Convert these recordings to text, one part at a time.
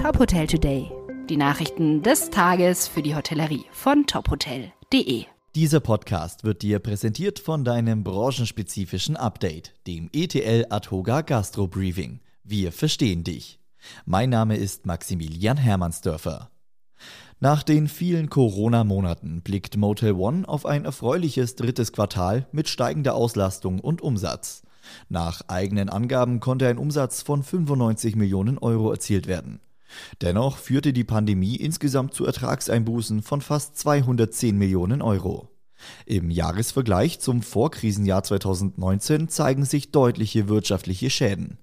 Top Hotel Today. Die Nachrichten des Tages für die Hotellerie von tophotel.de. Dieser Podcast wird dir präsentiert von deinem branchenspezifischen Update, dem ETL Adhoga Gastro Briefing. Wir verstehen dich. Mein Name ist Maximilian Hermannsdörfer. Nach den vielen Corona-Monaten blickt Motel One auf ein erfreuliches drittes Quartal mit steigender Auslastung und Umsatz. Nach eigenen Angaben konnte ein Umsatz von 95 Millionen Euro erzielt werden. Dennoch führte die Pandemie insgesamt zu Ertragseinbußen von fast 210 Millionen Euro. Im Jahresvergleich zum Vorkrisenjahr 2019 zeigen sich deutliche wirtschaftliche Schäden.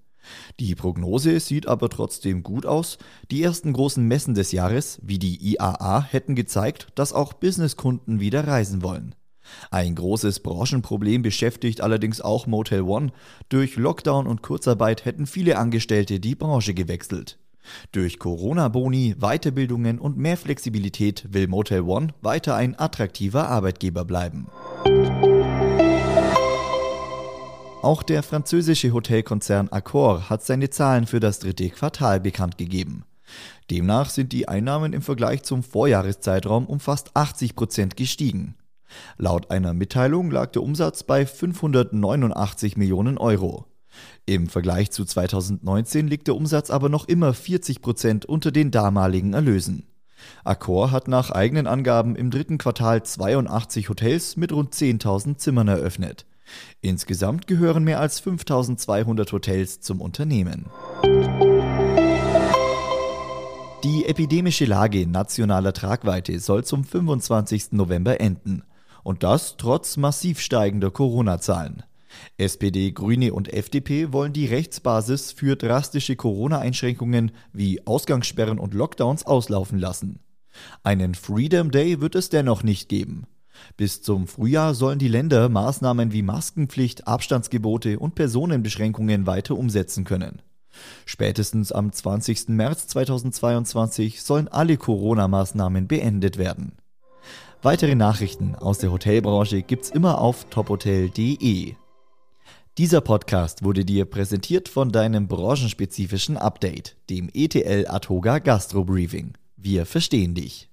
Die Prognose sieht aber trotzdem gut aus. Die ersten großen Messen des Jahres, wie die IAA, hätten gezeigt, dass auch Businesskunden wieder reisen wollen. Ein großes Branchenproblem beschäftigt allerdings auch Motel One. Durch Lockdown und Kurzarbeit hätten viele Angestellte die Branche gewechselt. Durch Corona-Boni, Weiterbildungen und mehr Flexibilität will Motel One weiter ein attraktiver Arbeitgeber bleiben. Auch der französische Hotelkonzern Accor hat seine Zahlen für das dritte Quartal bekannt gegeben. Demnach sind die Einnahmen im Vergleich zum Vorjahreszeitraum um fast 80 Prozent gestiegen. Laut einer Mitteilung lag der Umsatz bei 589 Millionen Euro. Im Vergleich zu 2019 liegt der Umsatz aber noch immer 40 Prozent unter den damaligen Erlösen. Accor hat nach eigenen Angaben im dritten Quartal 82 Hotels mit rund 10.000 Zimmern eröffnet. Insgesamt gehören mehr als 5200 Hotels zum Unternehmen. Die epidemische Lage nationaler Tragweite soll zum 25. November enden. Und das trotz massiv steigender Corona-Zahlen. SPD, Grüne und FDP wollen die Rechtsbasis für drastische Corona-Einschränkungen wie Ausgangssperren und Lockdowns auslaufen lassen. Einen Freedom Day wird es dennoch nicht geben. Bis zum Frühjahr sollen die Länder Maßnahmen wie Maskenpflicht, Abstandsgebote und Personenbeschränkungen weiter umsetzen können. Spätestens am 20. März 2022 sollen alle Corona-Maßnahmen beendet werden. Weitere Nachrichten aus der Hotelbranche gibt's immer auf tophotel.de. Dieser Podcast wurde dir präsentiert von deinem branchenspezifischen Update, dem ETL Atoga Gastro Briefing. Wir verstehen dich.